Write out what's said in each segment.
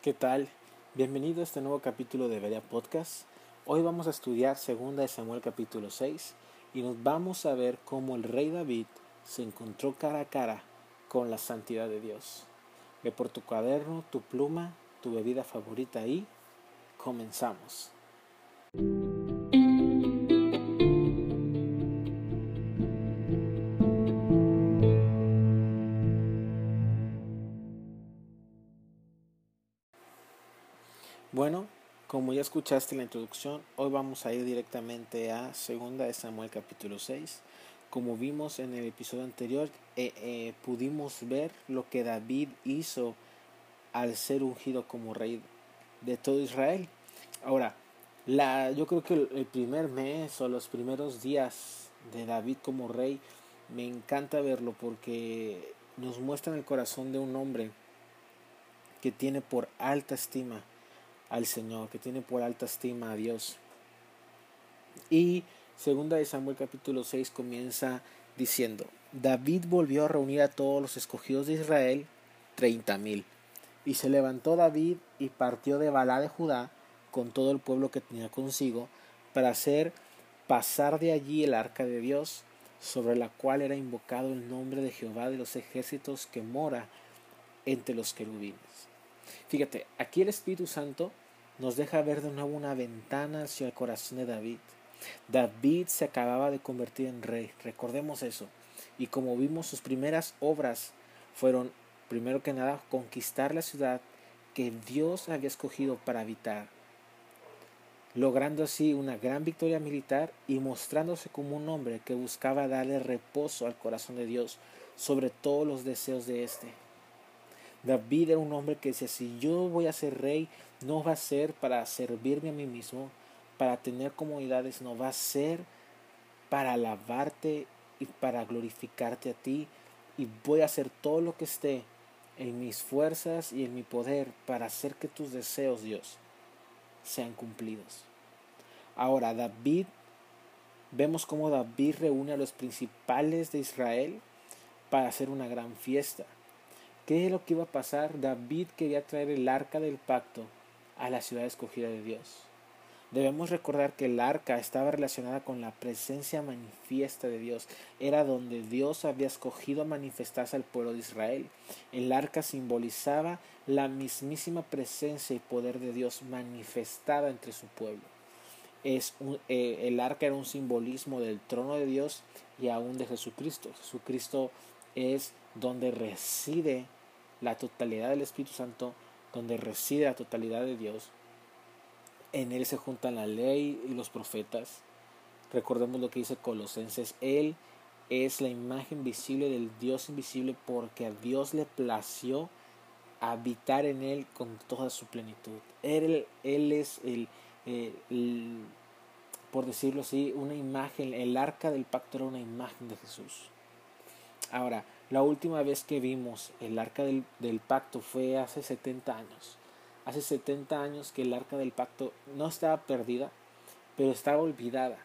¿Qué tal? Bienvenido a este nuevo capítulo de Berea Podcast. Hoy vamos a estudiar 2 de Samuel capítulo 6 y nos vamos a ver cómo el rey David se encontró cara a cara con la santidad de Dios. Ve por tu cuaderno, tu pluma, tu bebida favorita y comenzamos. Escuchaste la introducción, hoy vamos a ir directamente a 2 de Samuel capítulo 6. Como vimos en el episodio anterior, eh, eh, pudimos ver lo que David hizo al ser ungido como rey de todo Israel. Ahora, la, yo creo que el primer mes o los primeros días de David como rey, me encanta verlo porque nos muestra el corazón de un hombre que tiene por alta estima al Señor, que tiene por alta estima a Dios. Y segunda de Samuel capítulo 6 comienza diciendo, David volvió a reunir a todos los escogidos de Israel, treinta mil. Y se levantó David y partió de Balá de Judá con todo el pueblo que tenía consigo para hacer pasar de allí el arca de Dios, sobre la cual era invocado el nombre de Jehová de los ejércitos que mora entre los querubines. Fíjate, aquí el Espíritu Santo nos deja ver de nuevo una ventana hacia el corazón de David. David se acababa de convertir en rey, recordemos eso. Y como vimos, sus primeras obras fueron, primero que nada, conquistar la ciudad que Dios había escogido para habitar, logrando así una gran victoria militar y mostrándose como un hombre que buscaba darle reposo al corazón de Dios sobre todos los deseos de éste. David era un hombre que decía, si yo voy a ser rey, no va a ser para servirme a mí mismo, para tener comodidades, no va a ser para alabarte y para glorificarte a ti. Y voy a hacer todo lo que esté en mis fuerzas y en mi poder para hacer que tus deseos, Dios, sean cumplidos. Ahora, David, vemos cómo David reúne a los principales de Israel para hacer una gran fiesta. ¿Qué es lo que iba a pasar? David quería traer el arca del pacto a la ciudad escogida de Dios. Debemos recordar que el arca estaba relacionada con la presencia manifiesta de Dios. Era donde Dios había escogido manifestarse al pueblo de Israel. El arca simbolizaba la mismísima presencia y poder de Dios manifestada entre su pueblo. Es eh, el arca era un simbolismo del trono de Dios y aún de Jesucristo. Jesucristo es donde reside la totalidad del Espíritu Santo, donde reside la totalidad de Dios. En Él se juntan la ley y los profetas. Recordemos lo que dice Colosenses. Él es la imagen visible del Dios invisible porque a Dios le plació habitar en Él con toda su plenitud. Él, él es el, el, por decirlo así, una imagen, el arca del pacto era una imagen de Jesús. Ahora, la última vez que vimos el arca del, pacto fue hace 70 años. Hace 70 años que el arca del pacto no estaba perdida, pero estaba olvidada.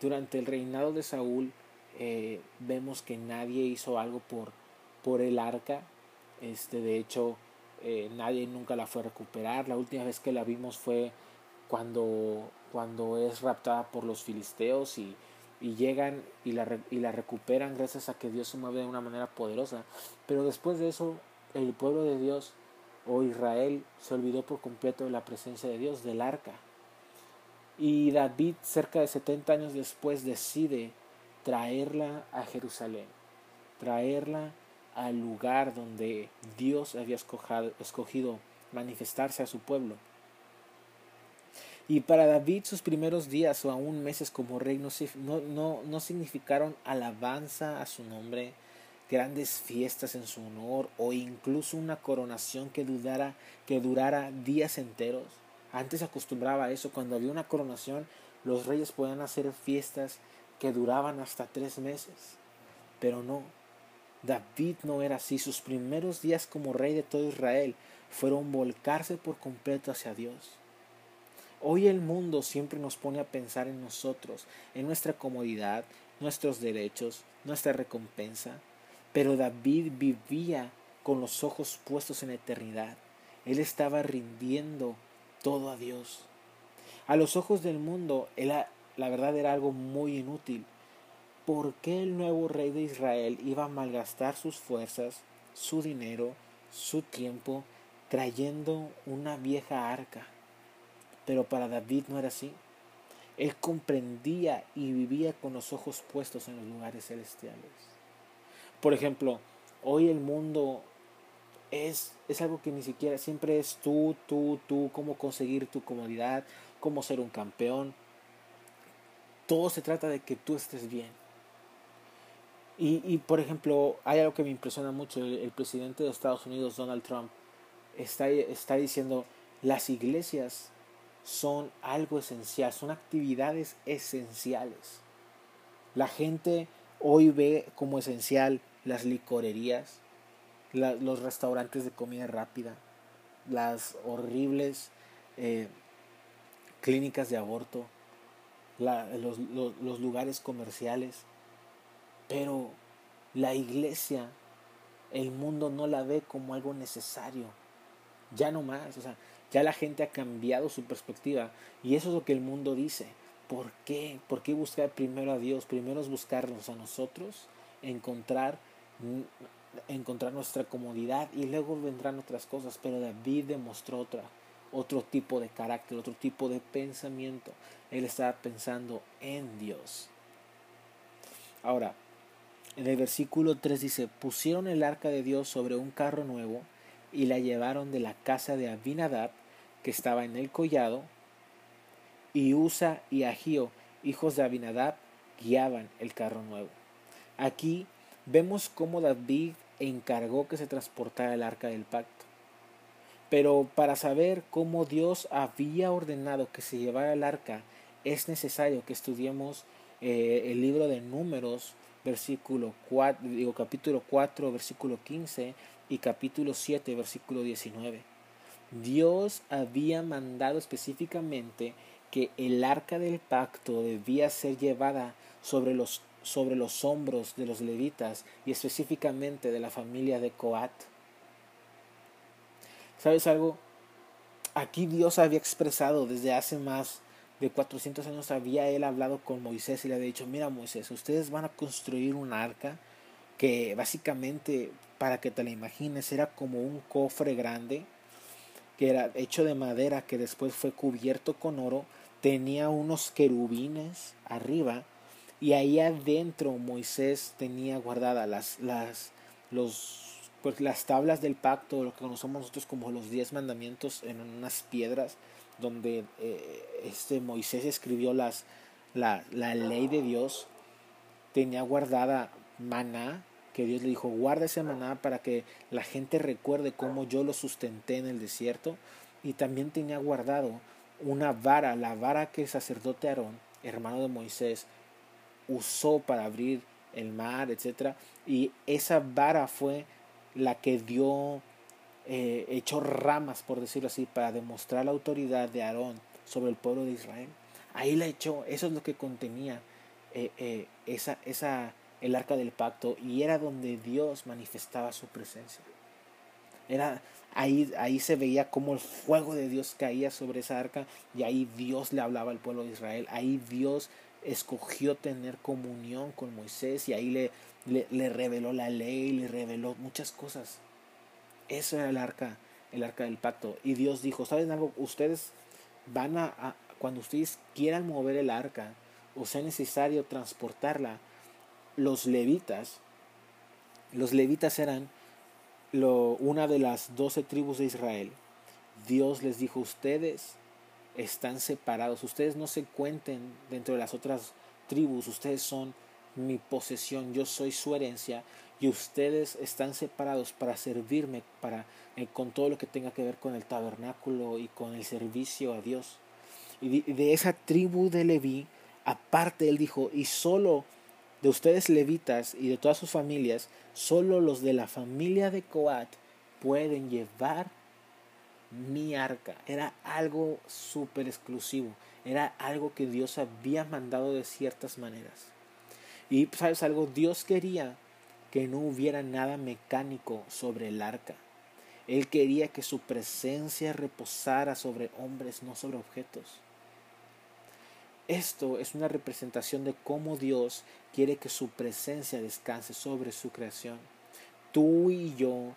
Durante el reinado de Saúl eh, vemos que nadie hizo algo por, por el arca. Este, de hecho, eh, nadie nunca la fue a recuperar. La última vez que la vimos fue cuando, cuando es raptada por los filisteos y, y llegan y la, y la recuperan gracias a que Dios se mueve de una manera poderosa. Pero después de eso, el pueblo de Dios o Israel se olvidó por completo de la presencia de Dios, del arca. Y David, cerca de 70 años después, decide traerla a Jerusalén, traerla al lugar donde Dios había escogido manifestarse a su pueblo. Y para David sus primeros días o aún meses como rey no, no, no, significaron alabanza a su nombre, grandes fiestas en su honor o incluso una coronación que, dudara, que durara días enteros. Antes acostumbraba a eso, cuando había una coronación los reyes podían hacer fiestas que duraban hasta tres meses. Pero no, David no era así. Sus primeros días como rey de todo Israel fueron volcarse por completo hacia Dios. Hoy el mundo siempre nos pone a pensar en nosotros, en nuestra comodidad, nuestros derechos, nuestra recompensa. Pero David vivía con los ojos puestos en eternidad. Él estaba rindiendo todo a Dios. A los ojos del mundo, la verdad era algo muy inútil. ¿Por qué el nuevo rey de Israel iba a malgastar sus fuerzas, su dinero, su tiempo, trayendo una vieja arca? Pero para David no era así. Él comprendía y vivía con los ojos puestos en los lugares celestiales. Por ejemplo, hoy el mundo es, es algo que ni siquiera siempre es tú, tú, tú, cómo conseguir tu comodidad, cómo ser un campeón. Todo se trata de que tú estés bien. Y, y por ejemplo, hay algo que me impresiona mucho. El, presidente de Estados Unidos, Donald Trump, está, está diciendo, las iglesias son algo esencial, son actividades esenciales. La gente hoy ve como esencial las licorerías, los restaurantes de comida rápida, las horribles eh, clínicas de aborto, los, los lugares comerciales. Pero la iglesia, el mundo no la ve como algo necesario. Ya no más. O sea, ya la gente ha cambiado su perspectiva y eso es lo que el mundo dice. ¿Por qué? ¿Por qué buscar primero a Dios? Primero es buscarnos a nosotros, encontrar, encontrar nuestra comodidad y luego vendrán otras cosas. Pero David demostró otra, otro tipo de carácter, otro tipo de pensamiento. Él estaba pensando en Dios. Ahora, en el versículo 3 dice, pusieron el arca de Dios sobre un carro nuevo y la llevaron de la casa de Abinadab que estaba en el collado, y Usa y Agio, hijos de Abinadab, guiaban el carro nuevo. Aquí vemos cómo David encargó que se transportara el arca del pacto. Pero para saber cómo Dios había ordenado que se llevara el arca, es necesario que estudiemos eh, el libro de Números, versículo 4, digo, capítulo 4, versículo 15 y capítulo 7, versículo 19. Dios había mandado específicamente que el arca del pacto debía ser llevada sobre los, sobre los hombros de los levitas y específicamente de la familia de Coat. ¿Sabes algo? Aquí Dios había expresado desde hace más de 400 años, había él hablado con Moisés y le había dicho, mira Moisés, ustedes van a construir un arca que básicamente, para que te la imagines, era como un cofre grande que era hecho de madera que después fue cubierto con oro, tenía unos querubines arriba y ahí adentro Moisés tenía guardadas las, las, los, pues, las tablas del pacto, lo que conocemos nosotros como los diez mandamientos en unas piedras donde eh, este Moisés escribió las, la, la ley de Dios, tenía guardada maná, que Dios le dijo, guarda ese maná para que la gente recuerde cómo yo lo sustenté en el desierto. Y también tenía guardado una vara, la vara que el sacerdote Aarón, hermano de Moisés, usó para abrir el mar, etc. Y esa vara fue la que dio, eh, echó ramas, por decirlo así, para demostrar la autoridad de Aarón sobre el pueblo de Israel. Ahí la echó, eso es lo que contenía eh, eh, esa, esa, el arca del pacto y era donde Dios manifestaba su presencia. Era ahí, ahí se veía como el fuego de Dios caía sobre esa arca y ahí Dios le hablaba al pueblo de Israel. Ahí Dios escogió tener comunión con Moisés y ahí le, le, reveló la ley, le reveló muchas cosas. Eso era el arca, el arca del pacto. Y Dios dijo, ¿saben algo? Ustedes van a cuando ustedes quieran mover el arca o sea necesario transportarla, los levitas, los levitas eran lo, una de las doce tribus de Israel. Dios les dijo, ustedes están separados, ustedes no se cuenten dentro de las otras tribus, ustedes son mi posesión, yo soy su herencia y ustedes están separados para servirme para eh, con todo lo que tenga que ver con el tabernáculo y con el servicio a Dios. Y de, de esa tribu de Leví, aparte él dijo, y solo de ustedes levitas y de todas sus familias, solo los de la familia de Coat pueden llevar mi arca. Era algo súper exclusivo. Era algo que Dios había mandado de ciertas maneras. Y sabes algo, Dios quería que no hubiera nada mecánico sobre el arca. Él quería que su presencia reposara sobre hombres, no sobre objetos. Esto es una representación de cómo Dios quiere que su presencia descanse sobre su creación. Tú y yo,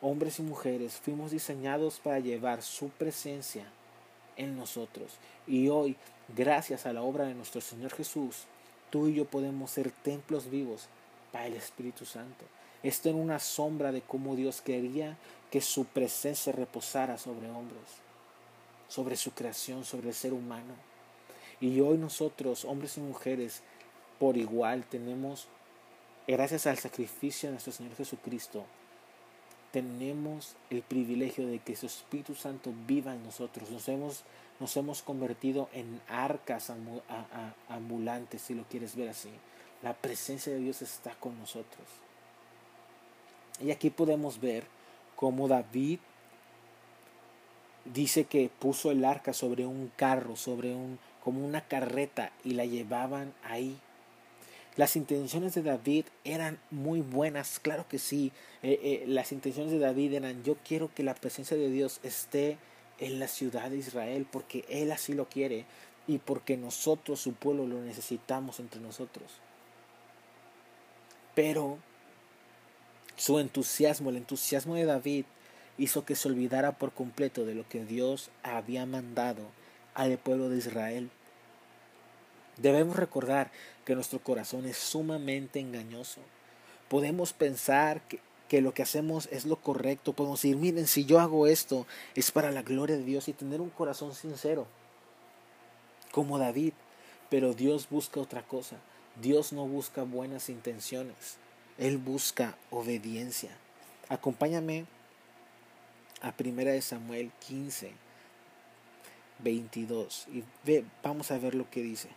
hombres y mujeres, fuimos diseñados para llevar su presencia en nosotros. Y hoy, gracias a la obra de nuestro Señor Jesús, tú y yo podemos ser templos vivos para el Espíritu Santo. Esto en una sombra de cómo Dios quería que su presencia reposara sobre hombres, sobre su creación, sobre el ser humano. Y hoy nosotros, hombres y mujeres, por igual tenemos, gracias al sacrificio de nuestro Señor Jesucristo, tenemos el privilegio de que su Espíritu Santo viva en nosotros. Nos hemos, nos hemos convertido en arcas ambulantes, si lo quieres ver así. La presencia de Dios está con nosotros. Y aquí podemos ver cómo David dice que puso el arca sobre un carro, sobre un como una carreta y la llevaban ahí. Las intenciones de David eran muy buenas, claro que sí. Eh, eh, las intenciones de David eran, yo quiero que la presencia de Dios esté en la ciudad de Israel, porque Él así lo quiere y porque nosotros, su pueblo, lo necesitamos entre nosotros. Pero su entusiasmo, el entusiasmo de David, hizo que se olvidara por completo de lo que Dios había mandado al pueblo de Israel. Debemos recordar que nuestro corazón es sumamente engañoso. Podemos pensar que, que, lo que hacemos es lo correcto. Podemos decir, miren, si yo hago esto es para la gloria de Dios y tener un corazón sincero, como David. Pero Dios busca otra cosa. Dios no busca buenas intenciones. Él busca obediencia. Acompáñame a 1 Samuel 15, 22 y ve, vamos a ver lo que dice.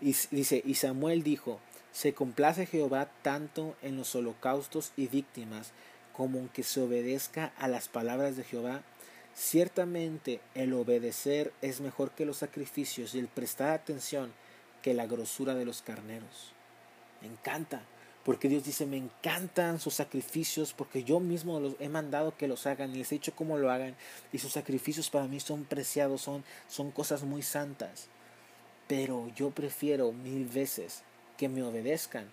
Y dice, y Samuel dijo, se complace Jehová tanto en los holocaustos y víctimas como en que se obedezca a las palabras de Jehová. Ciertamente el obedecer es mejor que los sacrificios y el prestar atención que la grosura de los carneros. Me encanta. Porque Dios dice, me encantan sus sacrificios, porque yo mismo los he mandado que los hagan y les he dicho cómo lo hagan. Y sus sacrificios para mí son preciados, son, son cosas muy santas. Pero yo prefiero mil veces que me obedezcan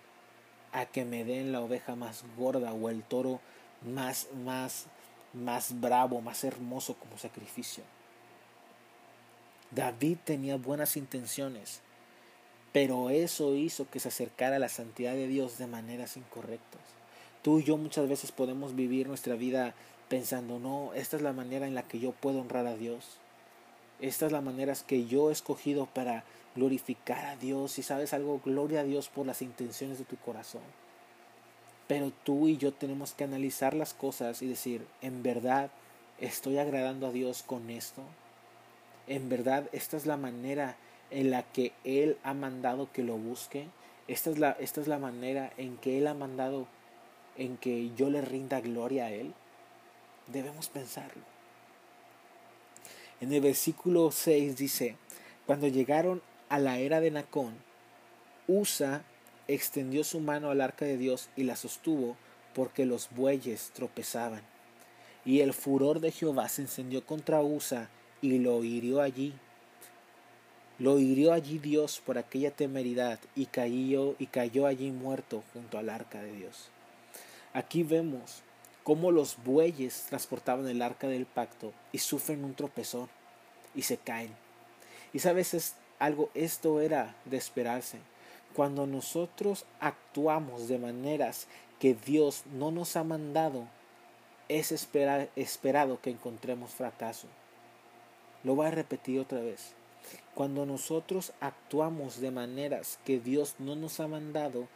a que me den la oveja más gorda o el toro más, más, más bravo, más hermoso como sacrificio. David tenía buenas intenciones pero eso hizo que se acercara a la santidad de Dios de maneras incorrectas. Tú y yo muchas veces podemos vivir nuestra vida pensando, no, esta es la manera en la que yo puedo honrar a Dios. Esta es la manera que yo he escogido para glorificar a Dios. Y sabes algo, gloria a Dios por las intenciones de tu corazón. Pero tú y yo tenemos que analizar las cosas y decir, ¿en verdad estoy agradando a Dios con esto? ¿En verdad esta es la manera en la que Él ha mandado que lo busque. Esta es la, esta es la manera en que Él ha mandado en que yo le rinda gloria a Él. Debemos pensarlo. En el versículo 6 dice, cuando llegaron a la era de Nacón, Usa extendió su mano al arca de Dios y la sostuvo porque los bueyes tropezaban. Y el furor de Jehová se encendió contra Usa y lo hirió allí lo hirió allí Dios por aquella temeridad y cayó, y cayó allí muerto junto al arca de Dios. Aquí vemos cómo los bueyes transportaban el arca del pacto y sufren un tropezón y se caen. Y sabes es algo, esto era de esperarse. Cuando nosotros actuamos de maneras que Dios no nos ha mandado, es esperado que encontremos fracaso. Lo voy a repetir otra vez. Cuando nosotros actuamos de maneras que Dios no nos ha mandado,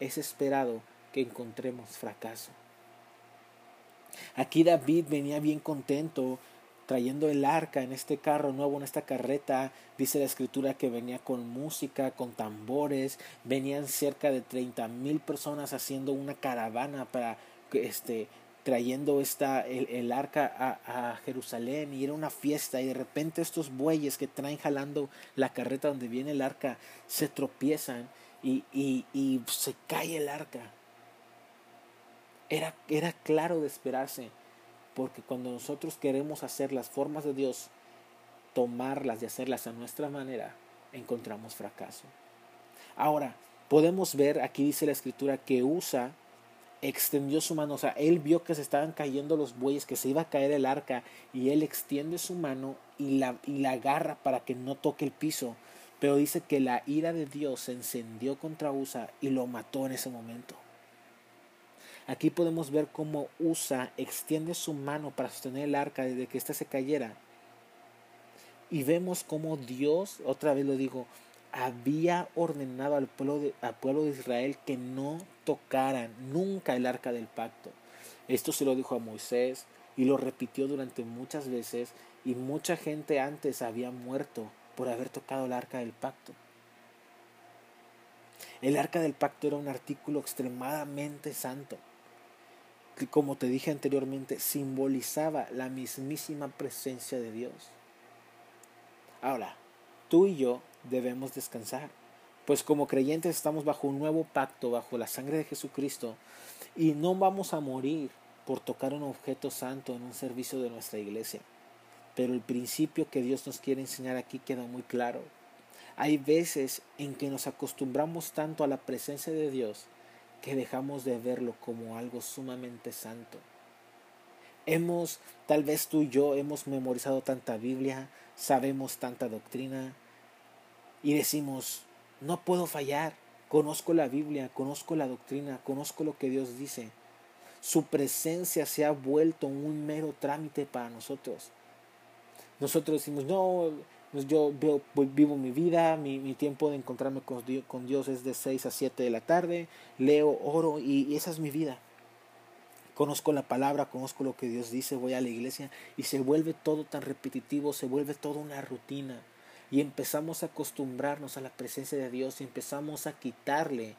es esperado que encontremos fracaso. Aquí David venía bien contento trayendo el arca en este carro nuevo, en esta carreta. Dice la escritura que venía con música, con tambores. Venían cerca de treinta mil personas haciendo una caravana para este, trayendo esta, el, arca a, a, Jerusalén y era una fiesta y de repente estos bueyes que traen jalando la carreta donde viene el arca se tropiezan y, y, y se cae el arca. Era, era claro de esperarse, porque cuando nosotros queremos hacer las formas de Dios, tomarlas y hacerlas a nuestra manera, encontramos fracaso. Ahora, podemos ver, aquí dice la escritura, que Usa extendió su mano, o sea, él vio que se estaban cayendo los bueyes, que se iba a caer el arca, y él extiende su mano y la, y la agarra para que no toque el piso. Pero dice que la ira de Dios se encendió contra Usa y lo mató en ese momento. Aquí podemos ver cómo Usa extiende su mano para sostener el arca desde que ésta se cayera. Y vemos cómo Dios, otra vez lo digo, había ordenado al pueblo, de, al pueblo de Israel que no tocaran nunca el arca del pacto. Esto se lo dijo a Moisés y lo repitió durante muchas veces y mucha gente antes había muerto por haber tocado el arca del pacto. El arca del pacto era un artículo extremadamente santo, que como te dije anteriormente, simbolizaba la mismísima presencia de Dios. Ahora, tú y yo debemos descansar, pues como creyentes estamos bajo un nuevo pacto, bajo la sangre de Jesucristo, y no vamos a morir por tocar un objeto santo en un servicio de nuestra iglesia. Pero el principio que Dios nos quiere enseñar aquí queda muy claro. Hay veces en que nos acostumbramos tanto a la presencia de Dios que dejamos de verlo como algo sumamente santo. Hemos, tal vez tú y yo, hemos memorizado tanta Biblia, sabemos tanta doctrina y decimos, no puedo fallar, conozco la Biblia, conozco la doctrina, conozco lo que Dios dice. Su presencia se ha vuelto un mero trámite para nosotros. Nosotros decimos, no, pues yo vivo mi vida, mi, tiempo de encontrarme con Dios, con Dios, es de 6 a 7 de la tarde, leo, oro y, esa es mi vida. Conozco la palabra, conozco lo que Dios dice, voy a la iglesia y se vuelve todo tan repetitivo, se vuelve toda una rutina y empezamos a acostumbrarnos a la presencia de Dios y empezamos a quitarle,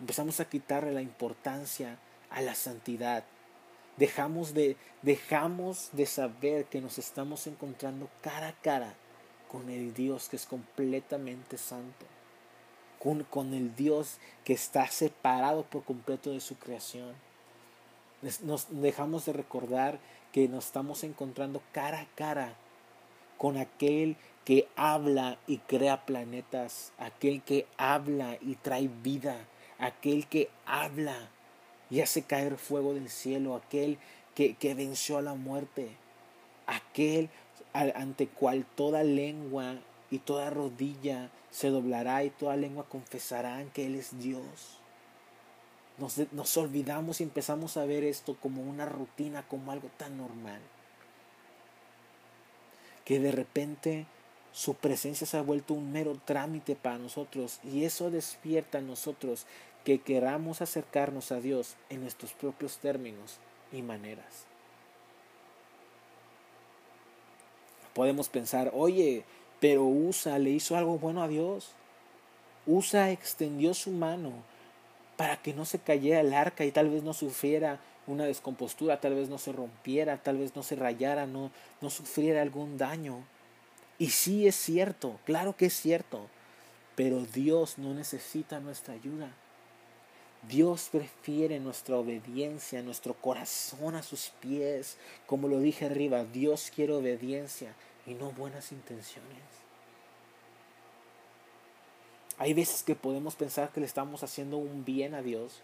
empezamos a quitarle la importancia a la santidad, Dejamos de, dejamos de saber que nos estamos encontrando cara a cara con el Dios que es completamente santo, con, con el Dios que está separado por completo de su creación. Nos dejamos de recordar que nos estamos encontrando cara a cara con aquel que habla y crea planetas, aquel que habla y trae vida, aquel que habla y hace caer fuego del cielo, aquel que, que venció a la muerte, aquel ante cual toda lengua y toda rodilla se doblará y toda lengua confesarán que Él es Dios. Nos, nos, olvidamos y empezamos a ver esto como una rutina, como algo tan normal. Que de repente su presencia se ha vuelto un mero trámite para nosotros y eso despierta en nosotros que queramos acercarnos a Dios en nuestros propios términos y maneras. Podemos pensar, oye, pero Usa le hizo algo bueno a Dios. Usa extendió su mano para que no se cayera el arca y tal vez no sufriera una descompostura, tal vez no se rompiera, tal vez no se rayara, no, no sufriera algún daño. Y sí es cierto, claro que es cierto, pero Dios no necesita nuestra ayuda. Dios prefiere nuestra obediencia, nuestro corazón a sus pies. Como lo dije arriba, Dios quiere obediencia y no buenas intenciones. Hay veces que podemos pensar que le estamos haciendo un bien a Dios,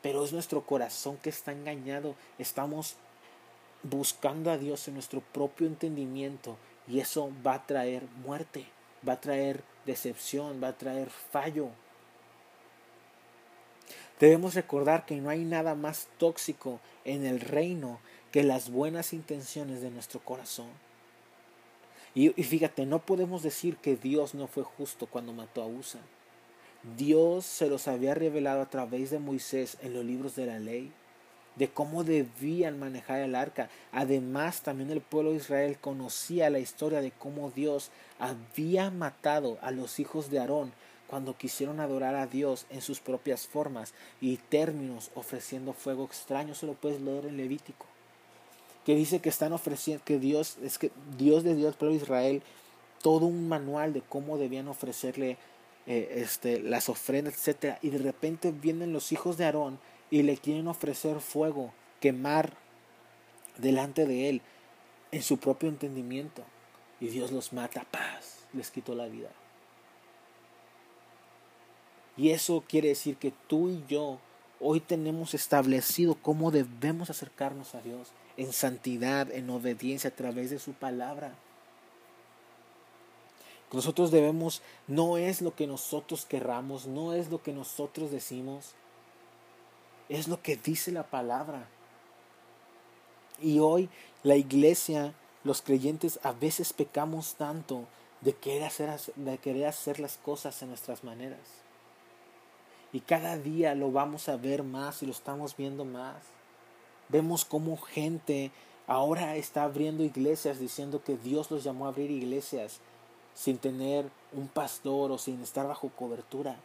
pero es nuestro corazón que está engañado. Estamos buscando a Dios en nuestro propio entendimiento y eso va a traer muerte, va a traer decepción, va a traer fallo. Debemos recordar que no hay nada más tóxico en el reino que las buenas intenciones de nuestro corazón. Y, fíjate, no podemos decir que Dios no fue justo cuando mató a Usa. Dios se los había revelado a través de Moisés en los libros de la ley, de cómo debían manejar el arca. Además, también el pueblo de Israel conocía la historia de cómo Dios había matado a los hijos de Aarón cuando quisieron adorar a Dios en sus propias formas y términos ofreciendo fuego extraño. Eso lo puedes leer en Levítico. Que dice que están ofreciendo, que Dios, es que Dios de Dios, pueblo de Israel, todo un manual de cómo debían ofrecerle eh, este, las ofrendas, etcétera Y de repente vienen los hijos de Aarón y le quieren ofrecer fuego, quemar delante de él en su propio entendimiento. Y Dios los mata, paz, les quitó la vida. Y eso quiere decir que tú y yo hoy tenemos establecido cómo debemos acercarnos a Dios en santidad, en obediencia a través de su palabra. Nosotros debemos, no es lo que nosotros querramos, no es lo que nosotros decimos, es lo que dice la palabra. Y hoy la iglesia, los creyentes, a veces pecamos tanto de querer hacer, de querer hacer las cosas en nuestras maneras. Y cada día lo vamos a ver más y lo estamos viendo más. Vemos cómo gente ahora está abriendo iglesias diciendo que Dios los llamó a abrir iglesias sin tener un pastor o sin estar bajo cobertura.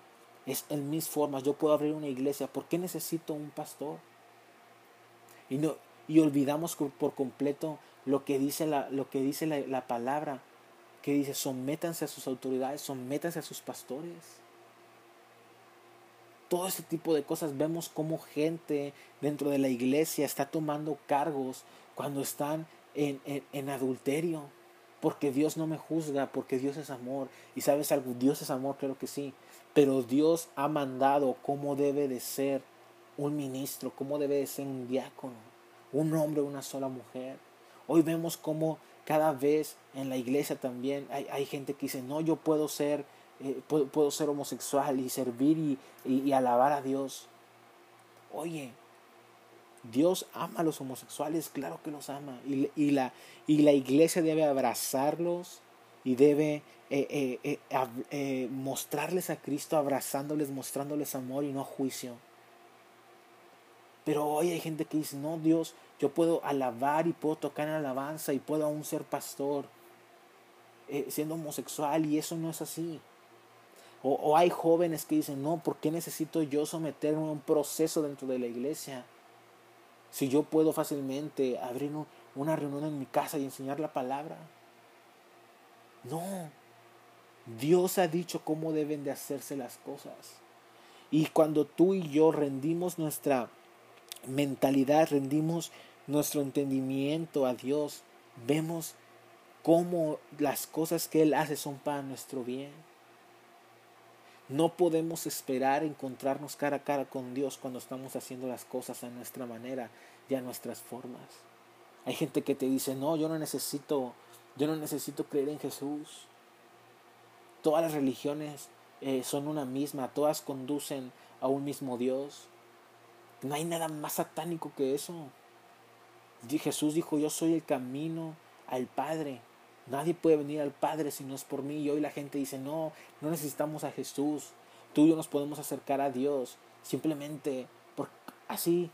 Es en mis formas. Yo puedo abrir una iglesia. ¿Por qué necesito un pastor? Y, no, y olvidamos por completo lo que dice, la, lo que dice la, la palabra. Que dice, sométanse a sus autoridades, sométanse a sus pastores todo ese tipo de cosas. Vemos cómo gente dentro de la iglesia está tomando cargos cuando están en, en, adulterio. Porque Dios no me juzga, porque Dios es amor. Y sabes algo, Dios es amor, creo que sí. Pero Dios ha mandado cómo debe de ser un ministro, cómo debe de ser un diácono, un hombre, una sola mujer. Hoy vemos cómo cada vez en la iglesia también hay, hay gente que dice, no, yo puedo ser eh, puedo, ser homosexual y servir y, alabar a Dios. Oye, Dios ama a los homosexuales, claro que los ama. Y, la, y la iglesia debe abrazarlos y debe eh, eh, mostrarles a Cristo, abrazándoles, mostrándoles amor y no juicio. Pero hoy hay gente que dice, no, Dios, yo puedo alabar y puedo tocar en alabanza y puedo aún ser pastor siendo homosexual y eso no es así. O, hay jóvenes que dicen, no, ¿por qué necesito yo someterme a un proceso dentro de la iglesia? Si yo puedo fácilmente abrir una reunión en mi casa y enseñar la palabra. No, Dios ha dicho cómo deben de hacerse las cosas. Y cuando tú y yo rendimos nuestra mentalidad, rendimos nuestro entendimiento a Dios, vemos cómo las cosas que Él hace son para nuestro bien. No podemos esperar encontrarnos cara a cara con Dios cuando estamos haciendo las cosas a nuestra manera y a nuestras formas. Hay gente que te dice, no, yo no necesito, yo no necesito creer en Jesús. Todas las religiones eh, son una misma, todas conducen a un mismo Dios. No hay nada más satánico que eso. Jesús dijo, yo soy el camino al Padre. Nadie puede venir al Padre si no es por mí. Y hoy la gente dice, no, no necesitamos a Jesús. Tú y yo nos podemos acercar a Dios simplemente por, así,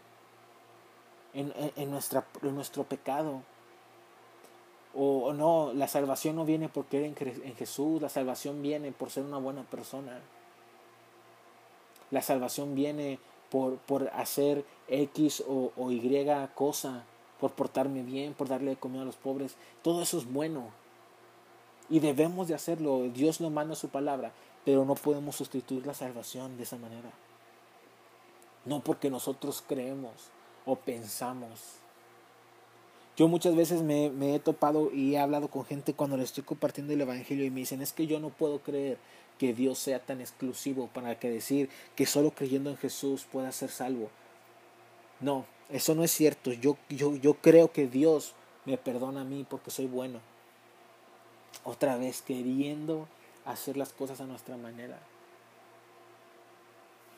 en, en, nuestra, en nuestro pecado. O, no, la salvación no viene por creer en, en Jesús, la salvación viene por ser una buena persona. La salvación viene por, por hacer X o, o Y cosa, por portarme bien, por darle de comer a los pobres. Todo eso es bueno. Y debemos de hacerlo. Dios nos manda su palabra, pero no podemos sustituir la salvación de esa manera. No porque nosotros creemos o pensamos. Yo muchas veces me, he topado y he hablado con gente cuando le estoy compartiendo el Evangelio y me dicen, es que yo no puedo creer que Dios sea tan exclusivo para que decir que solo creyendo en Jesús pueda ser salvo. No, eso no es cierto. Yo, yo, yo creo que Dios me perdona a mí porque soy bueno otra vez queriendo hacer las cosas a nuestra manera.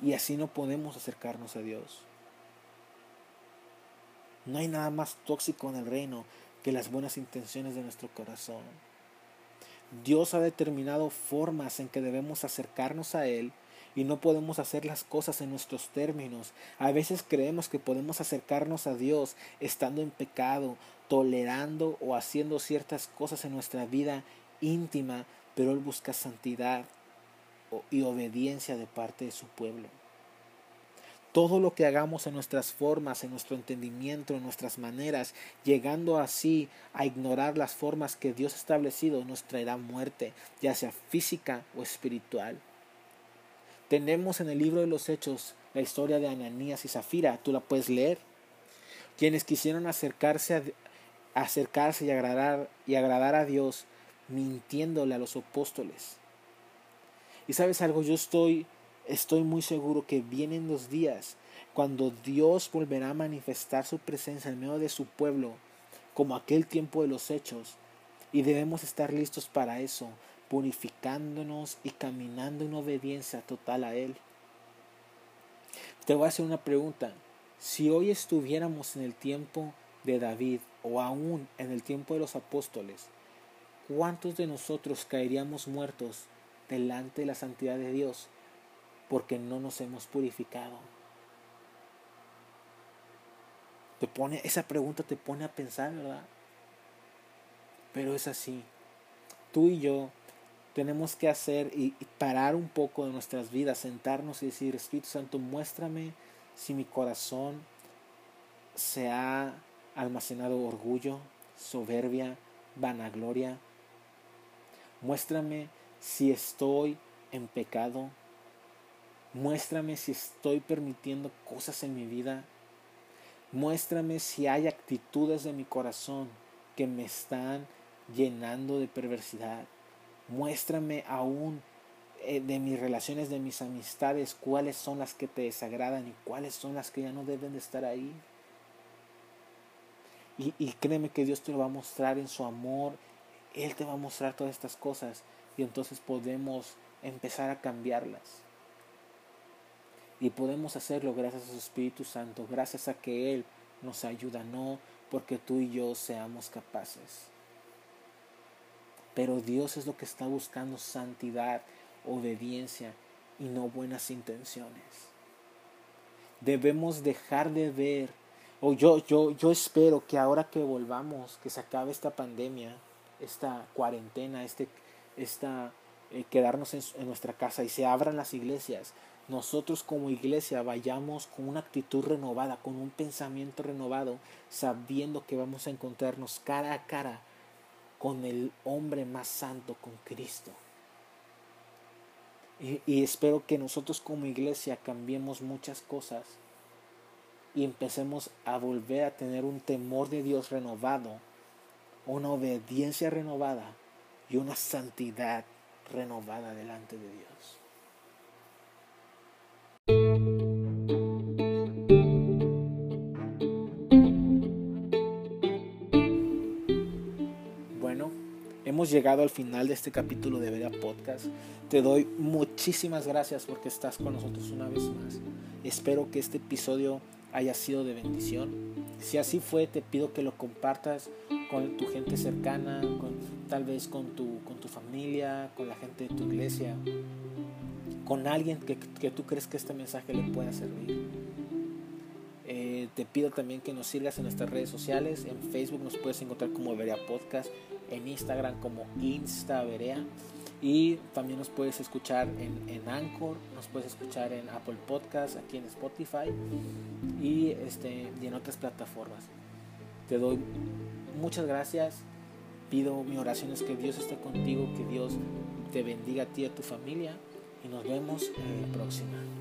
Y así no podemos acercarnos a Dios. No hay nada más tóxico en el reino que las buenas intenciones de nuestro corazón. Dios ha determinado formas en que debemos acercarnos a Él y no podemos hacer las cosas en nuestros términos. A veces creemos que podemos acercarnos a Dios estando en pecado, tolerando o haciendo ciertas cosas en nuestra vida íntima, pero Él busca santidad y obediencia de parte de su pueblo. Todo lo que hagamos en nuestras formas, en nuestro entendimiento, en nuestras maneras, llegando así a ignorar las formas que Dios ha establecido, nos traerá muerte, ya sea física o espiritual. Tenemos en el libro de los Hechos la historia de Ananías y Zafira, tú la puedes leer, quienes quisieron acercarse, a, acercarse y, agradar, y agradar a Dios mintiéndole a los apóstoles. Y sabes algo, yo estoy, estoy muy seguro que vienen los días cuando Dios volverá a manifestar su presencia en medio de su pueblo, como aquel tiempo de los hechos, y debemos estar listos para eso, purificándonos y caminando en obediencia total a Él. Te voy a hacer una pregunta. Si hoy estuviéramos en el tiempo de David o aún en el tiempo de los apóstoles, ¿cuántos de nosotros caeríamos muertos delante de la santidad de Dios porque no nos hemos purificado? Te pone, esa pregunta te pone a pensar, ¿verdad? Pero es así. Tú y yo tenemos que hacer y, parar un poco de nuestras vidas, sentarnos y decir, Espíritu Santo, muéstrame si mi corazón se ha almacenado orgullo, soberbia, vanagloria. Muéstrame si estoy en pecado. Muéstrame si estoy permitiendo cosas en mi vida Muéstrame si hay actitudes de mi corazón que me están llenando de perversidad. Muéstrame aún eh, de mis relaciones, de mis amistades, cuáles son las que te desagradan y cuáles son las que ya no deben de estar ahí. Y, y créeme que Dios te lo va a mostrar en su amor. Él te va a mostrar todas estas cosas y entonces podemos empezar a cambiarlas. Y podemos hacerlo gracias a su Espíritu Santo, gracias a que Él nos ayuda, no porque tú y yo seamos capaces. Pero Dios es lo que está buscando santidad, obediencia y no buenas intenciones. Debemos dejar de ver, o yo, yo, yo espero que ahora que volvamos, que se acabe esta pandemia, esta cuarentena, este, esta, eh, quedarnos en, en nuestra casa y se abran las iglesias, nosotros como iglesia vayamos con una actitud renovada, con un pensamiento renovado, sabiendo que vamos a encontrarnos cara a cara con el hombre más santo, con Cristo. Y, espero que nosotros como iglesia cambiemos muchas cosas y empecemos a volver a tener un temor de Dios renovado, una obediencia renovada y una santidad renovada delante de Dios. Hemos llegado al final de este capítulo de Vera Podcast. Te doy muchísimas gracias porque estás con nosotros una vez más. Espero que este episodio haya sido de bendición. Si así fue, te pido que lo compartas con tu gente cercana, con, tal vez con tu, con tu familia, con la gente de tu iglesia con alguien que, tú crees que este mensaje le pueda servir. Eh, te pido también que nos sigas en nuestras redes sociales. En Facebook nos puedes encontrar como Verea Podcast, en Instagram como InstaVerea y también nos puedes escuchar en, en, Anchor, nos puedes escuchar en Apple Podcast, aquí en Spotify y, este, y en otras plataformas. Te doy muchas gracias. Pido mi oración es que Dios esté contigo, que Dios te bendiga a ti y a tu familia y nos vemos en la próxima.